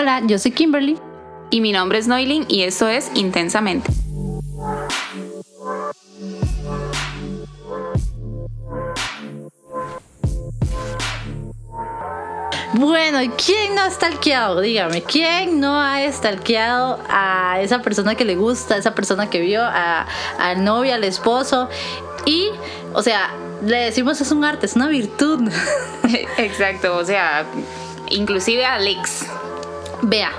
Hola, yo soy Kimberly. Y mi nombre es Noilin y esto es Intensamente. Bueno, ¿quién no ha stalkeado? Dígame, ¿quién no ha stalkeado a esa persona que le gusta, a esa persona que vio, a, al novio, al esposo? Y, o sea, le decimos es un arte, es una virtud. Exacto, o sea, inclusive a Alex. Vea,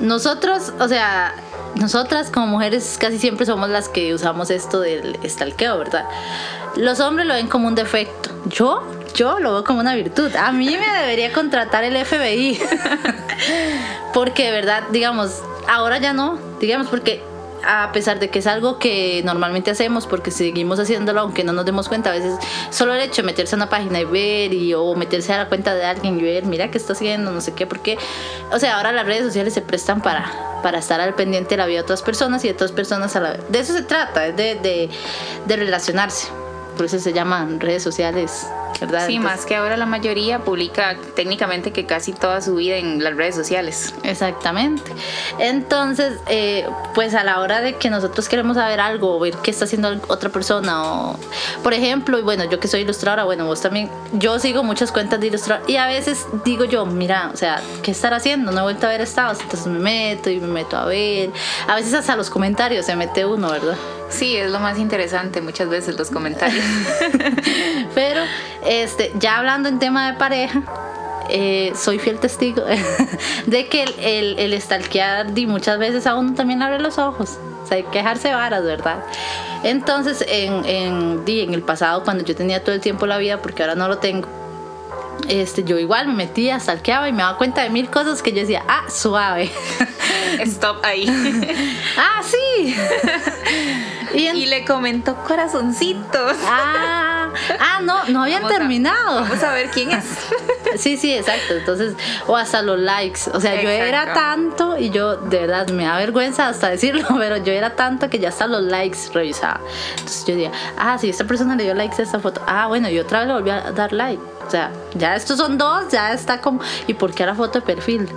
nosotros, o sea, nosotras como mujeres casi siempre somos las que usamos esto del stalkeo, ¿verdad? Los hombres lo ven como un defecto. Yo, yo lo veo como una virtud. A mí me debería contratar el FBI. porque de verdad, digamos, ahora ya no, digamos, porque a pesar de que es algo que normalmente hacemos porque seguimos haciéndolo aunque no nos demos cuenta a veces solo el hecho de meterse a una página y ver y o meterse a la cuenta de alguien y ver mira qué está haciendo no sé qué porque o sea ahora las redes sociales se prestan para para estar al pendiente de la vida de otras personas y de otras personas a la vez. De eso se trata de, de, de relacionarse por eso se llaman redes sociales Sí, más que ahora la mayoría publica técnicamente que casi toda su vida en las redes sociales. Exactamente. Entonces, eh, pues a la hora de que nosotros queremos saber algo o ver qué está haciendo otra persona, o por ejemplo, y bueno, yo que soy ilustradora, bueno, vos también, yo sigo muchas cuentas de ilustradora y a veces digo yo, mira, o sea, ¿qué estar haciendo? No he vuelto a ver estados, entonces me meto y me meto a ver. A veces hasta los comentarios se mete uno, ¿verdad? Sí, es lo más interesante muchas veces los comentarios. Pero este, ya hablando en tema de pareja, eh, soy fiel testigo de que el, el, el muchas veces a uno también abre los ojos. O sea, hay que dejarse varas, ¿verdad? Entonces, en, en, en el pasado, cuando yo tenía todo el tiempo la vida, porque ahora no lo tengo, este, yo igual me metía, stalkeaba y me daba cuenta de mil cosas que yo decía, ah, suave. Stop ahí. ah, sí. y, le comentó corazoncitos. Ah, ah no, no habían terminado. vamos a ver quién es. sí, sí, exacto. Entonces, o hasta los likes. O sea, yo era tanto y yo de verdad me da vergüenza hasta decirlo, pero yo era tanto que ya hasta los likes revisaba. Entonces yo decía, ah, sí, esta persona le dio likes a esta foto. Ah, bueno, yo otra vez le volví a dar like. O sea, ya estos son dos, ya está como. ¿Y por qué la foto de perfil?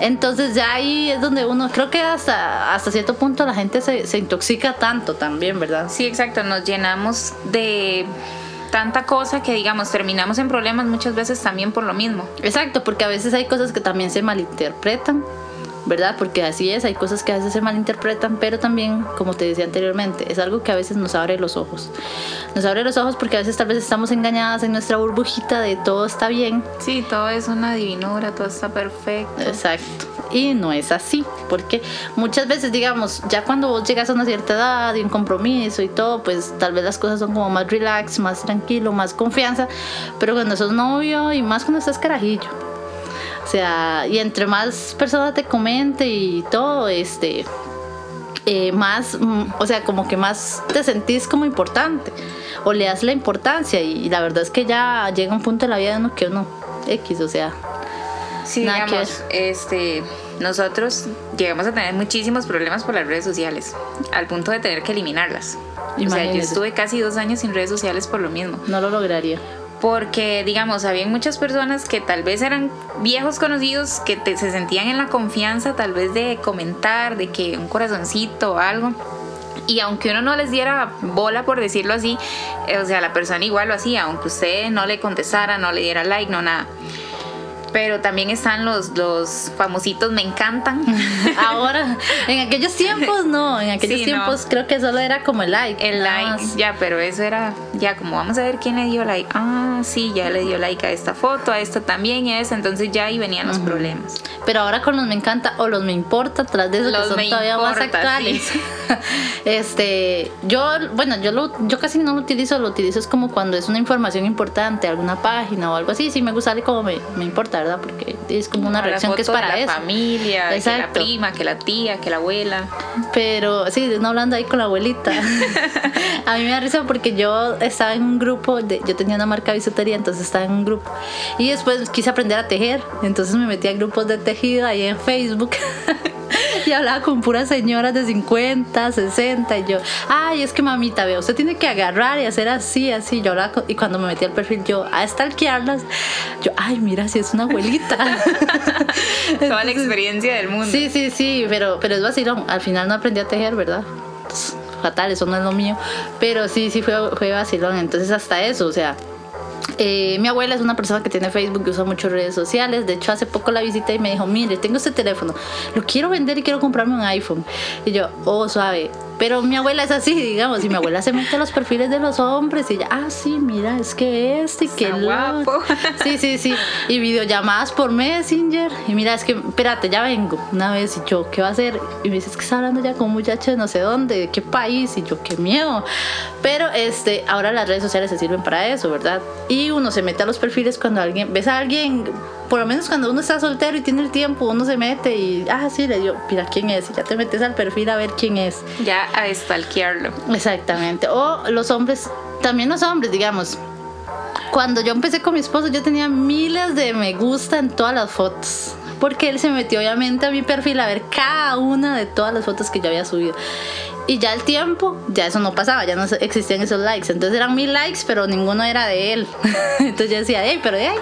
Entonces ya ahí es donde uno, creo que hasta, hasta cierto punto la gente se, se intoxica tanto también, ¿verdad? Sí, exacto, nos llenamos de tanta cosa que digamos terminamos en problemas muchas veces también por lo mismo. Exacto, porque a veces hay cosas que también se malinterpretan ¿verdad? Porque así es, hay cosas que a veces se malinterpretan, pero también, como te decía anteriormente, es algo que a veces nos abre los ojos. Nos abre los ojos porque a veces tal vez estamos engañadas en nuestra burbujita de todo está bien. Sí, todo es una divinura, todo está perfecto. Exacto. Y no es así, porque muchas veces, digamos, ya cuando vos llegas a una cierta edad y un compromiso y todo, pues tal vez las cosas son como más relax, más tranquilo, más confianza, pero cuando sos novio y más cuando estás carajillo, o sea, y entre más personas te comente y todo, este, eh, más, mm, o sea, como que más te sentís como importante o le das la importancia y, la verdad es que ya llega un punto en la vida de uno que uno X, o sea, sí, digamos, este, nosotros llegamos a tener muchísimos problemas por las redes sociales, al punto de tener que eliminarlas. O sea, yo estuve casi dos años sin redes sociales por lo mismo. No lo lograría porque digamos, había muchas personas que tal vez eran viejos conocidos que se sentían en la confianza tal vez de comentar, de que un corazoncito o algo. Y aunque uno no les diera bola, por decirlo así, eh, o sea, la persona igual lo hacía, aunque usted no le contestara, no le diera like, no nada. Pero también están los, los famositos me encantan. Ahora, en aquellos tiempos no, en aquellos tiempos creo que solo era como el like. El like, ya, pero eso era ya como vamos a ver quién le dio like. Ah, sí, ya le dio like a esta foto, a esta también y a esa, entonces ya ahí venían los problemas. Pero ahora con los me encanta o los me importa, tras de eso que son todavía más actuales. este, yo, bueno, yo lo, yo casi no lo utilizo, lo utilizo es como cuando es una información importante, alguna página o algo así, sí me gusta como me, me importa ¿verdad? Porque es como una reacción que es para la eso. familia, que la prima, que la tía, que la abuela. Pero sí, no hablando ahí con la abuelita. a mí me da risa porque yo estaba en un grupo, de, yo tenía una marca de bisutería, entonces estaba en un grupo. Y después quise aprender a tejer, entonces me metí a grupos de tejido ahí en Facebook. y hablaba con puras señoras de 50, 60 y yo, ay, es que mamita, veo, usted tiene que agarrar y hacer así, así. Yo hablaba y cuando me metí al perfil yo a stalkearlas, yo ay, mira, si es una abuelita. Toda la experiencia del mundo. Sí, sí, sí, pero, pero es vacilón. Al final no aprendí a tejer, ¿verdad? fatal, eso no es lo mío. Pero sí, sí fue, fue vacilón. Entonces hasta eso, o sea, eh, mi abuela es una persona que tiene Facebook y usa muchas redes sociales. De hecho, hace poco la visité y me dijo, mire, tengo este teléfono, lo quiero vender y quiero comprarme un iPhone. Y yo, oh, suave. Pero mi abuela es así, digamos, y mi abuela se mete a los perfiles de los hombres y ella, ah, sí, mira, es que este que guapo. Sí, sí, sí. Y videollamadas por Messenger. Y mira, es que, espérate, ya vengo. Una vez y yo, ¿qué va a hacer? Y me dice, es que está hablando ya con un muchacho de no sé dónde, de qué país. Y yo, qué miedo. Pero este, ahora las redes sociales se sirven para eso, ¿verdad? Y uno se mete a los perfiles cuando alguien, ves a alguien por lo menos cuando uno está soltero y tiene el tiempo, uno se mete y, ah, sí, le digo, mira quién es, y ya te metes al perfil a ver quién es. Ya a stalkearlo. Exactamente. O los hombres, también los hombres, digamos. Cuando yo empecé con mi esposo, yo tenía miles de me gusta en todas las fotos. Porque él se metió obviamente a mi perfil a ver cada una de todas las fotos que yo había subido. Y ya el tiempo, ya eso no pasaba, ya no existían esos likes. Entonces eran mil likes, pero ninguno era de él. Entonces yo decía, hey, pero hey.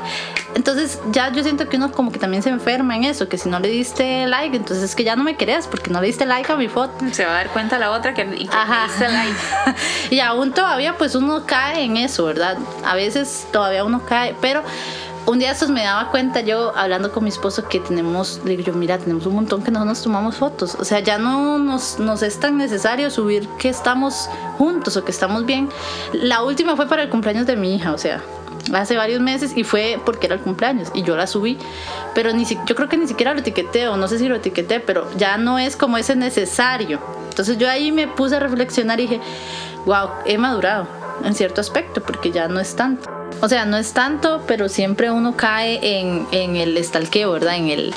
Entonces ya yo siento que uno como que también se enferma en eso, que si no le diste like, entonces es que ya no me querías porque no le diste like a mi foto. Se va a dar cuenta la otra que, y Ajá. diste like. y aún todavía pues uno cae en eso, ¿verdad? A veces todavía uno cae, pero un día estos me daba cuenta yo hablando con mi esposo que tenemos, le digo yo, mira, tenemos un montón que no nos tomamos fotos. O sea, ya no nos, nos es tan necesario subir que estamos juntos o que estamos bien. La última fue para el cumpleaños de mi hija, o sea, hace varios meses y fue porque era el cumpleaños y yo la subí, pero ni si, yo creo que ni siquiera lo etiqueté o no sé si lo etiqueté, pero ya no es como ese necesario. Entonces yo ahí me puse a reflexionar y dije, wow, he madurado en cierto aspecto porque ya no es tanto. O sea, no es tanto, pero siempre uno cae en, en el estalqueo, ¿verdad? En el.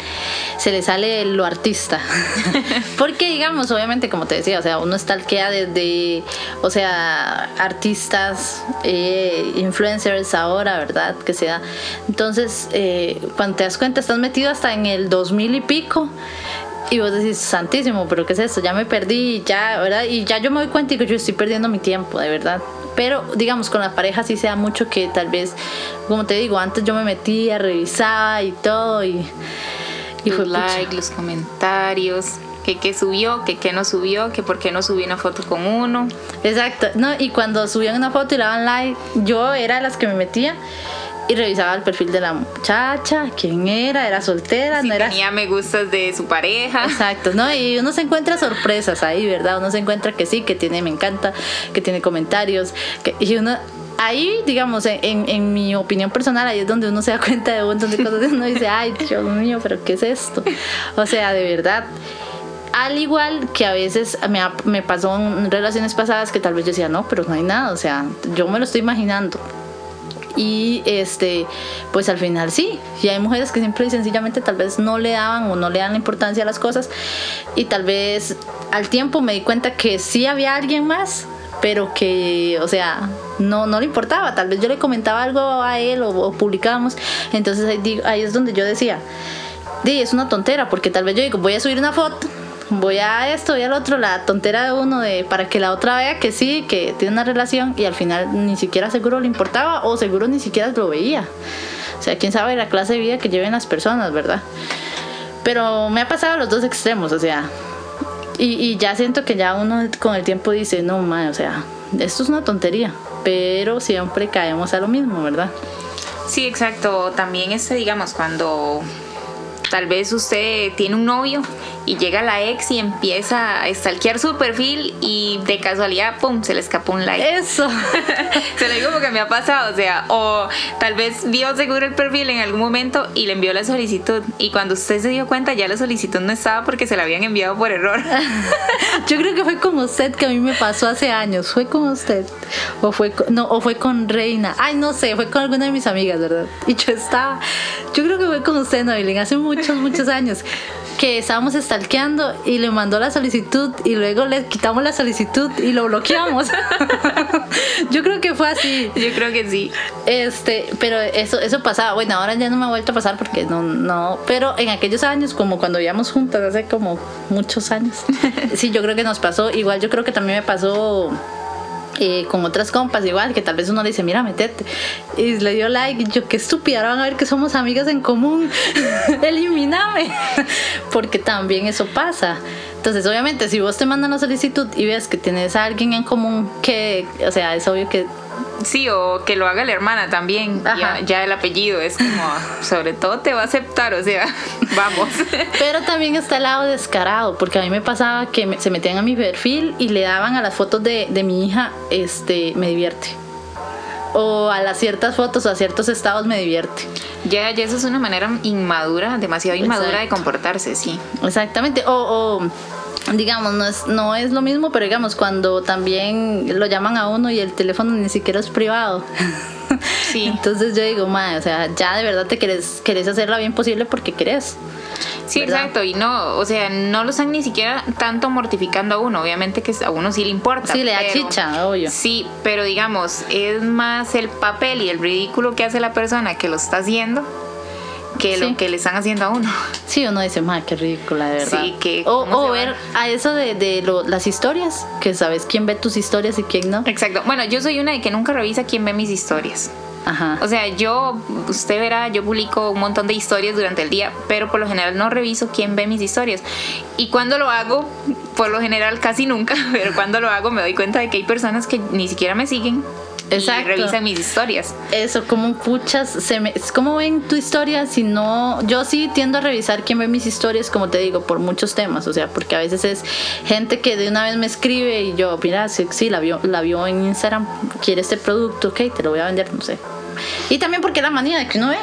Se le sale lo artista. Porque, digamos, obviamente, como te decía, o sea, uno estalquea desde. O sea, artistas, eh, influencers ahora, ¿verdad? Que sea. Entonces, eh, cuando te das cuenta, estás metido hasta en el 2000 y pico. Y vos decís, santísimo, pero ¿qué es esto? Ya me perdí, ya, ¿verdad? Y ya yo me doy cuenta que yo estoy perdiendo mi tiempo, de verdad. Pero digamos, con la pareja sí sea mucho que tal vez, como te digo, antes yo me metía, revisaba y todo y... Y fue like, los comentarios, que qué subió, que qué no subió, que por qué no subió una foto con uno. Exacto, no, y cuando subían una foto y le daban like, yo era de las que me metía y revisaba el perfil de la muchacha, quién era, era soltera, no era. Tenía me gustas de su pareja. Exacto, ¿no? Y uno se encuentra sorpresas ahí, ¿verdad? Uno se encuentra que sí, que tiene me encanta, que tiene comentarios, que, y uno ahí, digamos, en, en, mi opinión personal, ahí es donde uno se da cuenta de un montón de cosas y uno dice, ay, Dios mío, pero ¿qué es esto? O sea, de verdad. Al igual que a veces me, me pasó en relaciones pasadas que tal vez yo decía, no, pero no hay nada, o sea, yo me lo estoy imaginando y este pues al final sí y hay mujeres que siempre y sencillamente tal vez no le daban o no le dan importancia a las cosas y tal vez al tiempo me di cuenta que sí había alguien más pero que, o sea, no, no le importaba. Tal vez yo le comentaba algo a él o, publicábamos. Entonces ahí, ahí, es donde yo decía, di, es una tontera, porque tal vez yo digo, voy a subir una foto voy a esto, voy al otro, la tontera de uno de para que la otra vea que sí, que tiene una relación y al final ni siquiera seguro le importaba o seguro ni siquiera lo veía. O sea, quién sabe la clase de vida que lleven las personas, ¿verdad? Pero me ha pasado los dos extremos, o sea, y, ya siento que ya uno con el tiempo dice, no, man, o sea, esto es una tontería, pero siempre caemos a lo mismo, ¿verdad? Sí, exacto. También este, digamos, cuando tal vez usted tiene un novio y llega la ex y empieza a stalkear su perfil y de casualidad, pum, se le escapó un like. Eso. se lo digo porque me ha pasado, o sea, o tal vez vio seguro el perfil en algún momento y le envió la solicitud y cuando usted se dio cuenta ya la solicitud no estaba porque se la habían enviado por error. Yo creo que fue con usted que a mí me pasó hace años, fue con usted o fue con, no, o fue con Reina. Ay, no sé, fue con alguna de mis amigas, ¿verdad? Y yo estaba, yo creo que fue con usted, Noelin, hace muchos muchos años que estábamos stalkeando y le mandó la solicitud y luego le quitamos la solicitud y lo bloqueamos. Yo creo que fue así. Yo creo que sí. Este, pero eso eso pasaba. Bueno, ahora ya no me ha vuelto a pasar porque no no, pero en aquellos años como cuando vivíamos juntas hace como muchos años. Sí, yo creo que nos pasó. Igual yo creo que también me pasó con otras compas igual, que tal vez uno le dice, mira, metete. Y le dio like, yo, qué estúpida, ahora van a ver que somos amigas en común, elimíname. Porque también eso pasa. Entonces, obviamente, si vos te mandan una solicitud y ves que tienes a alguien en común que, o sea, es obvio que Sí, o que lo haga la hermana también. Ya, ya, el apellido es como, sobre todo te va a aceptar, o sea, vamos. Pero también está el lado descarado, porque a mí me pasaba que se metían a mi perfil y le daban a las fotos de, de mi hija, este, me divierte o a las ciertas fotos o a ciertos estados me divierte. Ya, ya eso es una manera inmadura, demasiado inmadura de comportarse, sí. Exactamente. O, o digamos, no es, no es lo mismo, pero digamos, cuando también lo llaman a uno y el teléfono ni siquiera es privado. Sí. Entonces yo digo, madre, o sea, ya de verdad te querés, querés hacerla bien posible porque querés. Sí, exacto, y no, o sea, no lo están ni siquiera tanto mortificando a uno, obviamente que a uno sí le importa. Sí, le da chicha, obvio. Sí, pero digamos, es más el papel y el ridículo que hace la persona que lo está haciendo que lo que le están haciendo a uno. Sí, uno dice, madre, qué ridícula, de verdad. Sí, que. O, ver a eso de, de las historias, que sabes quién ve tus historias y quién no. Exacto. Bueno, yo soy una de que nunca revisa quién ve mis historias. Ajá. O sea, yo, usted verá, yo publico un montón de historias durante el día, pero por lo general no reviso quién ve mis historias. Y cuando lo hago, por lo general casi nunca, pero cuando lo hago me doy cuenta de que hay personas que ni siquiera me siguen Exacto. y revisan mis historias. Eso, como puchas, se me, ¿cómo ven tu historia? Si no, yo sí tiendo a revisar quién ve mis historias, como te digo, por muchos temas, o sea, porque a veces es gente que de una vez me escribe y yo, mira, sí, sí la vio, la vio en Instagram, quiere este producto, ok, te lo voy a vender, no sé. Y también porque la manía de que uno ve.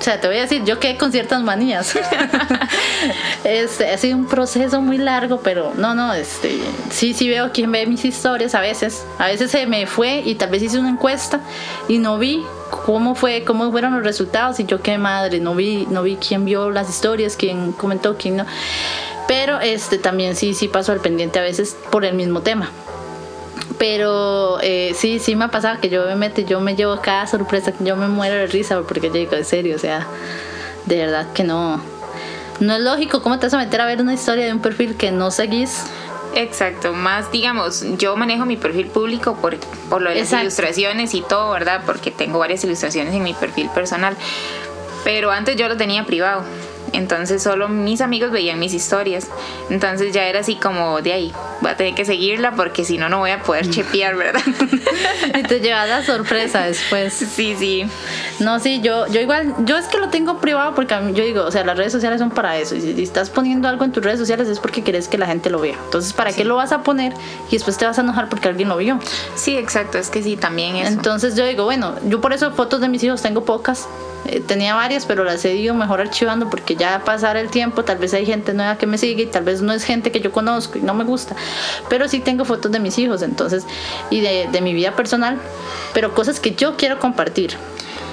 O sea, te voy a decir, yo quedé con ciertas manías. este, ha sido un proceso muy largo, pero no, no, este, sí, sí veo quién ve mis historias a veces. A veces se me fue y tal vez hice una encuesta y no vi cómo fue, cómo fueron los resultados y yo qué madre, no vi, no vi quién vio las historias, quién comentó, quién no. Pero este también sí, sí paso al pendiente a veces por el mismo tema. Pero eh, sí, sí me ha pasado que yo me meto, yo me llevo cada sorpresa, yo me muero de risa porque yo digo, en serio, o sea, de verdad que no. No es lógico, ¿cómo te vas a meter a ver una historia de un perfil que no seguís? Exacto, más digamos, yo manejo mi perfil público por, por lo de las ilustraciones y todo, ¿verdad? Porque tengo varias ilustraciones en mi perfil personal. Pero antes yo lo tenía privado. Entonces solo mis amigos veían mis historias. Entonces ya era así como de ahí, voy a tener que seguirla porque si no, no voy a poder mm. chepear, ¿verdad? y te llevas la sorpresa después. Sí, sí. No, sí, yo, yo igual, yo es que lo tengo privado porque yo digo, o sea, las redes sociales son para eso. Y si estás poniendo algo en tus redes sociales es porque quieres que la gente lo vea. Entonces, ¿para qué lo vas a poner y después te vas a enojar porque alguien lo vio? Sí, exacto, es que sí, también es. Entonces yo digo, bueno, yo por eso fotos de mis hijos tengo pocas eh, tenía varias, pero las he ido mejor archivando porque ya pasar el tiempo, tal vez hay gente nueva que me sigue y tal vez no es gente que yo conozco y no me gusta, pero sí tengo fotos de mis hijos, entonces, y de, de mi vida personal, pero cosas que yo quiero compartir.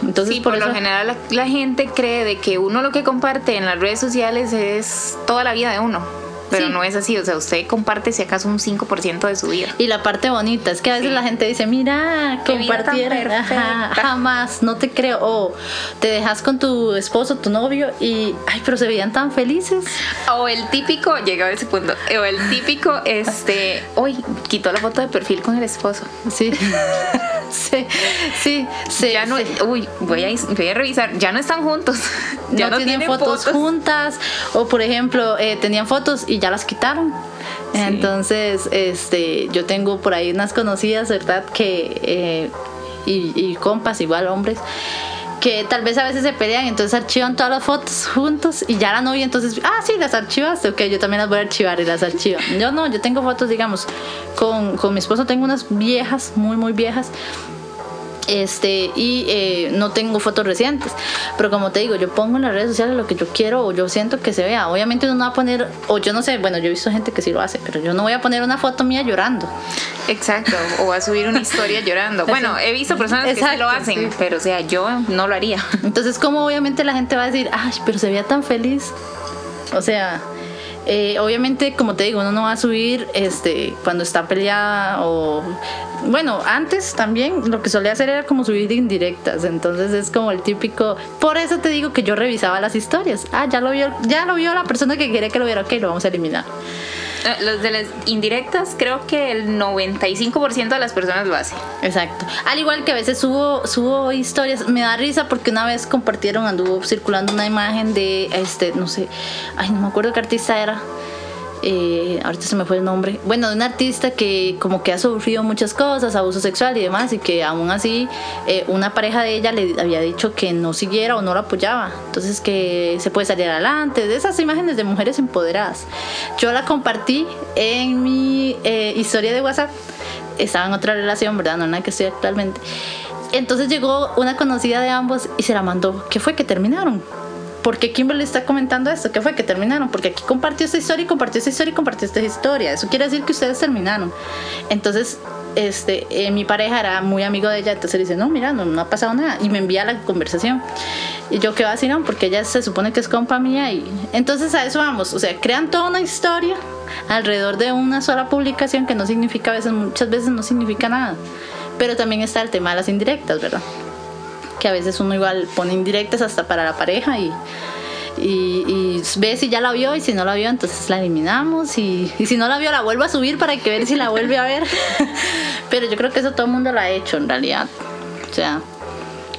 Entonces, sí, por, lo general la, la, gente cree de que uno lo que comparte en las redes sociales es toda la vida de uno pero no es así, o sea, usted comparte si acaso un 5% de su vida. Y la parte bonita es que a veces la gente dice, mira, compartieron, jamás, no te creo, o te dejas con tu esposo, tu novio, y, ay, pero se veían tan felices. O el típico, llega a ese punto, o el típico, este, uy, quitó la foto de perfil con el esposo. Sí. sí, sí, sí. Ya no, uy, voy a, voy a revisar, ya no están juntos. Ya no, tienen, fotos, juntas. O por ejemplo, eh, tenían fotos y ya las quitaron. Entonces, este, yo tengo por ahí unas conocidas, ¿verdad? Que, eh, y, y compas, igual hombres, que tal vez a veces se pelean, entonces archivan todas las fotos juntos y ya la novia entonces, ah, sí, las archivaste, ok, yo también las voy a archivar y las archivo. Yo no, yo tengo fotos, digamos, con, con mi esposo tengo unas viejas, muy, muy viejas, este y eh, no tengo fotos recientes. Pero como te digo yo pongo en las redes sociales lo que yo quiero o yo siento que se vea. Obviamente uno no va a poner o yo no sé bueno yo he visto gente que sí lo hace pero yo no voy a poner una foto mía llorando. Exacto o a subir una historia llorando. Bueno he visto personas que sí lo hacen pero o sea yo no lo haría. Entonces como obviamente la gente va a decir ay pero se veía tan feliz o sea eh, obviamente, como te digo, uno no va a subir este, cuando está peleada o... Bueno, antes también lo que solía hacer era como subir indirectas, entonces es como el típico... Por eso te digo que yo revisaba las historias. Ah, ya lo vio, ya lo vio la persona que quería que lo viera, ok, lo vamos a eliminar. Eh, Los de las indirectas, creo que el 95% de las personas lo hace. Exacto. Al igual que a veces subo, subo historias, me da risa porque una vez compartieron, anduvo circulando una imagen de este, no sé, ay, no me acuerdo qué artista era. Eh, ahorita se me fue el nombre. Bueno, de un artista que como que ha sufrido muchas cosas, abuso sexual y demás, y que aún así eh, una pareja de ella le había dicho que no siguiera o no la apoyaba. Entonces que se puede salir adelante. De esas imágenes de mujeres empoderadas. Yo la compartí en mi eh, historia de WhatsApp. Estaba en otra relación, ¿verdad? No en la que estoy actualmente. Entonces llegó una conocida de ambos y se la mandó. ¿Qué fue? Que terminaron. ¿Por qué Kimberly está comentando esto? ¿Qué fue que terminaron? Porque aquí compartió esta historia y compartió esta historia y compartió esta historia. Eso quiere decir que ustedes terminaron. Entonces, este, eh, mi pareja era muy amigo de ella, entonces le dice, no, mira, no, no ha pasado nada. Y me envía la conversación. Y yo, ¿qué va a decir? No, porque ella se supone que es compa mía. Y entonces a eso vamos. O sea, crean toda una historia alrededor de una sola publicación que no significa a veces, muchas veces no significa nada. Pero también está el tema de las indirectas, ¿verdad? Que a veces uno igual pone indirectas hasta para la pareja y, y, y ve si ya la vio y si no la vio entonces la eliminamos y, y, si no la vio la vuelvo a subir para que ver si la vuelve a ver. Pero yo creo que eso todo el mundo lo ha hecho en realidad. O sea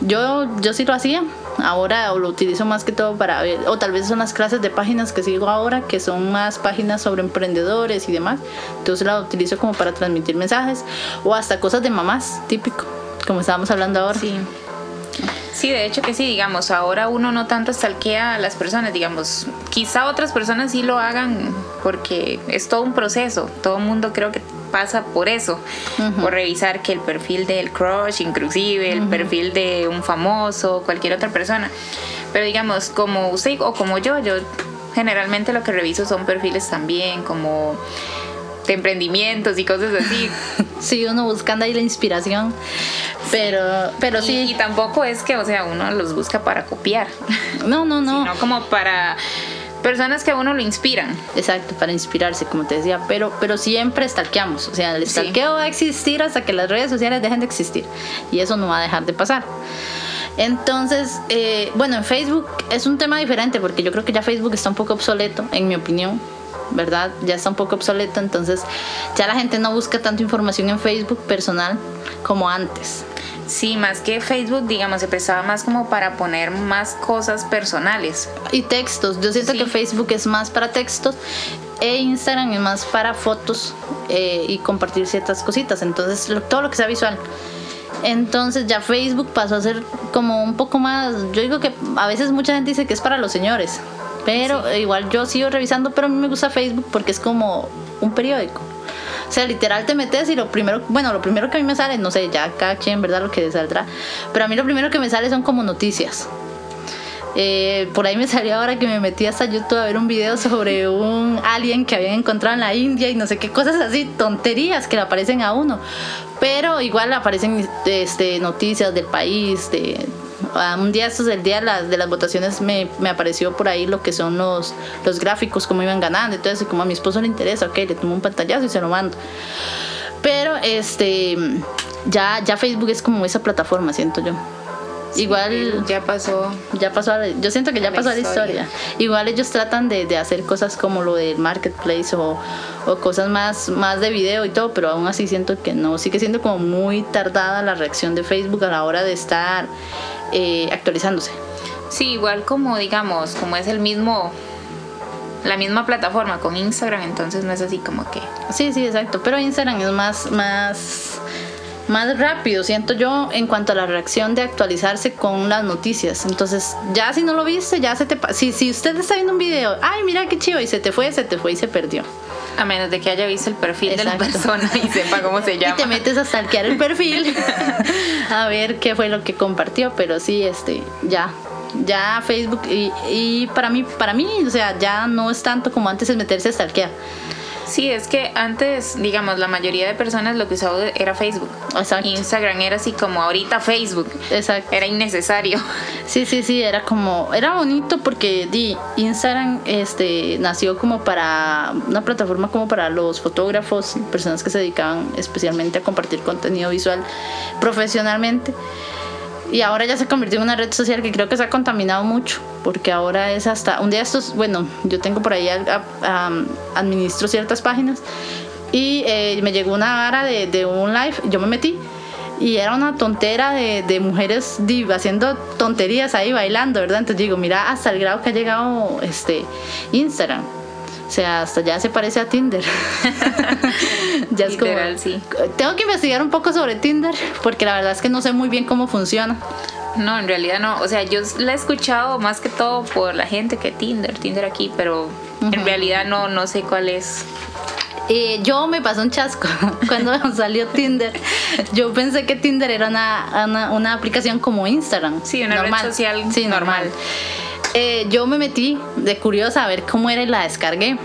yo, yo sí lo hacía. Ahora lo utilizo más que todo para ver o tal vez son las clases de páginas que sigo ahora que son más páginas sobre emprendedores y demás. Entonces la utilizo como para transmitir mensajes o hasta cosas de mamás típico como estábamos hablando ahora. Sí Sí, de hecho que sí, digamos, ahora uno no tanto stalkea a las personas, digamos, quizá otras personas sí lo hagan porque es todo un proceso, todo el mundo creo que pasa por eso, uh -huh. por revisar que el perfil del crush, inclusive el uh -huh. perfil de un famoso, cualquier otra persona, pero digamos, como usted o como yo, yo generalmente lo que reviso son perfiles también, como de emprendimientos y cosas así. sí, uno buscando ahí la inspiración. Pero, pero y, sí. Y tampoco es que, o sea, uno los busca para copiar. No, no, no. Sino como para personas que a uno lo inspiran. Exacto, para inspirarse, como te decía, pero, pero siempre stalkeamos. O sea, el stalkeo sí. va a existir hasta que las redes sociales dejen de existir. Y eso no va a dejar de pasar. Entonces, eh, bueno, en Facebook es un tema diferente porque yo creo que ya Facebook está un poco obsoleto, en mi opinión. ¿Verdad? Ya está un poco obsoleto, entonces ya la gente no busca tanto información en Facebook personal como antes. Sí, más que Facebook, digamos, se prestaba más como para poner más cosas personales. Y textos. Yo siento sí. que Facebook es más para textos e Instagram es más para fotos eh, y compartir ciertas cositas. Entonces, lo, todo lo que sea visual. Entonces ya Facebook pasó a ser como un poco más, yo digo que a veces mucha gente dice que es para los señores, pero sí. igual yo sigo revisando, pero a mí me gusta Facebook porque es como un periódico. O sea, literal te metes y lo primero, bueno, lo primero que a mí me sale, no sé, ya cada quien, ¿verdad? Lo que saldrá. Pero a mí lo primero que me sale son como noticias. Eh, por ahí me salió ahora que me metí hasta YouTube a ver un video sobre un alien que habían encontrado en la India y no sé qué cosas así, tonterías que le aparecen a uno. Pero igual aparecen este, noticias del país, de, un día estos del día de las, de las votaciones me, me, apareció por ahí lo que son los, los gráficos, cómo iban ganando, entonces como a mi esposo le interesa, ok, le tomo un pantallazo y se lo mando. Pero este ya, ya Facebook es como esa plataforma, siento yo. Sí, Igual ya pasó. Ya pasó, a, yo siento que ya pasó la historia. Igual ellos tratan de, de, hacer cosas como lo del marketplace o, o, cosas más, más de video y todo, pero aún así siento que no. Sigue siendo como muy tardada la reacción de Facebook a la hora de estar eh, actualizándose. Sí, igual como digamos, como es el mismo la misma plataforma con Instagram, entonces no es así como que. Sí, sí, exacto. Pero Instagram es más, más, más rápido, siento yo, en cuanto a la reacción de actualizarse con las noticias. Entonces, ya si no lo viste, ya se te si, si usted está viendo un video, ay, mira qué chido, y se te fue, se te fue y se perdió. A menos de que haya visto el perfil Exacto. de la persona y sepa cómo se llama. Y te metes a stalkear el perfil a ver qué fue lo que compartió, pero sí, este, ya, ya Facebook y, y, para mí para mí o sea ya no es tanto como antes es meterse a stalkear Sí, es que antes, digamos, la mayoría de personas lo que usaba era Facebook. Exacto. Instagram era así como ahorita Facebook. Exacto. Era innecesario. Sí, sí, sí, era como, era bonito porque di, Instagram este, nació como para una plataforma como para los fotógrafos, personas que se dedicaban especialmente a compartir contenido visual profesionalmente Y ahora ya se convirtió en una red social que creo que se ha contaminado mucho, porque ahora es hasta un día estos, bueno, yo tengo por ahí, administro ciertas páginas y eh, me llegó una vara de, un live, yo me metí y era una tontera de, mujeres haciendo tonterías ahí bailando, ¿verdad? Entonces digo, mira, hasta el grado que ha llegado este Instagram. O sea, hasta ya se parece a Tinder. ya es como. Sí. Tengo que investigar un poco sobre Tinder porque la verdad es que no sé muy bien cómo funciona. No, en realidad no. O sea, yo la he escuchado más que todo por la gente que Tinder, Tinder aquí, pero en realidad no, no sé cuál es. Eh, yo me pasó un chasco cuando salió Tinder. Yo pensé que Tinder era una, una, aplicación como Instagram. Sí, una red social sí, normal. Eh, yo me metí de curiosa a ver cómo era y la descargué.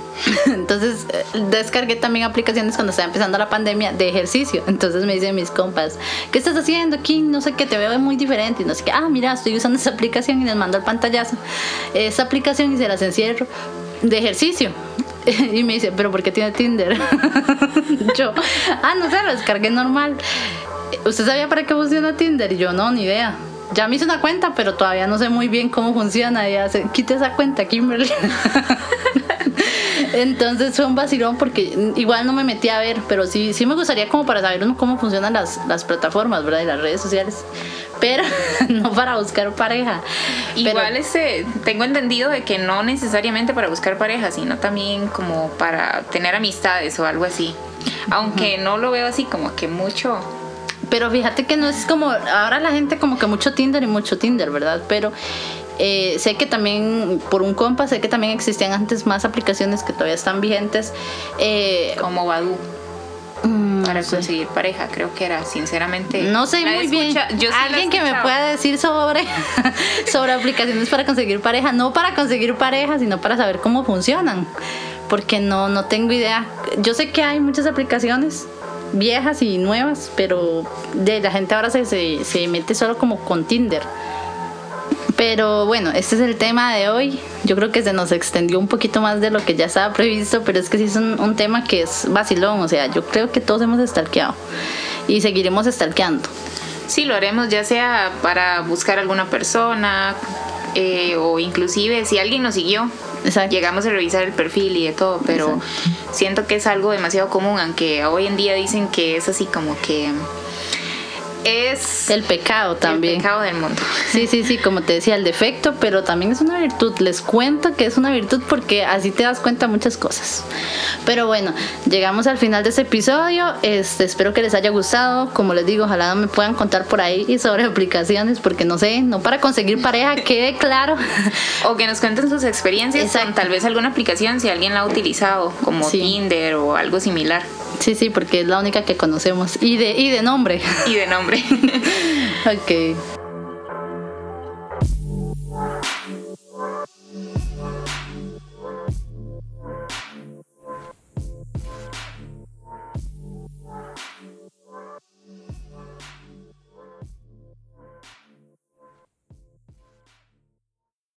Entonces eh, descargué también aplicaciones cuando estaba empezando la pandemia de ejercicio. Entonces me dicen mis compas, ¿qué estás haciendo aquí? No sé qué, te veo muy diferente. Y no sé qué, ah, mira, estoy usando esa aplicación y les mando el pantallazo. Esa aplicación y se las encierro de ejercicio. Y me dice, ¿pero por qué tiene Tinder? yo, ah, no sé, lo descargué normal. ¿Usted sabía para qué funciona Tinder? Y yo, no, ni idea. Ya me hice una cuenta, pero todavía no sé muy bien cómo funciona. Y hace, esa cuenta, Kimberly. Entonces fue un vacilón porque igual no me metí a ver, pero sí, sí me gustaría como para saber cómo funcionan las, las plataformas, ¿verdad? Y las redes sociales. Pero no para buscar pareja. Igual ese, tengo entendido de que no necesariamente para buscar pareja, sino también como para tener amistades o algo así. Aunque no lo veo así como que mucho pero fíjate que no es como, ahora la gente como que mucho Tinder y mucho Tinder, ¿verdad? Pero eh, sé que también, por un compa, sé que también existían antes más aplicaciones que todavía están vigentes. Eh, como Badu. Mm, para conseguir pareja, creo que era, sinceramente. No sé muy bien. Alguien que me pueda decir sobre, sobre aplicaciones para conseguir pareja, no para conseguir pareja, sino para saber cómo funcionan. Porque no, no tengo idea. Yo sé que hay muchas aplicaciones viejas y nuevas, pero de la gente ahora se, se, se mete solo como con Tinder. Pero bueno, este es el tema de hoy. Yo creo que se nos extendió un poquito más de lo que ya estaba previsto, pero es que sí es un, tema que es vacilón. O sea, yo creo que todos hemos estalqueado y seguiremos estalqueando. Sí, lo haremos ya sea para buscar alguna persona eh, o inclusive si alguien nos siguió. Llegamos a revisar el perfil y de todo, pero siento que es algo demasiado común, aunque hoy en día dicen que es así como que es el pecado también. El pecado del mundo. Sí, sí, sí, como te decía, el defecto, pero también es una virtud. Les cuento que es una virtud porque así te das cuenta muchas cosas. Pero bueno, llegamos al final de este episodio. Este, espero que les haya gustado. Como les digo, ojalá me puedan contar por ahí sobre aplicaciones, porque no sé, no para conseguir pareja, quede claro. O que nos cuenten sus experiencias con tal vez alguna aplicación, si alguien la ha utilizado, como Tinder o algo similar. Sí, sí, porque es la única que conocemos. Y de, y de nombre. Y de nombre. ok.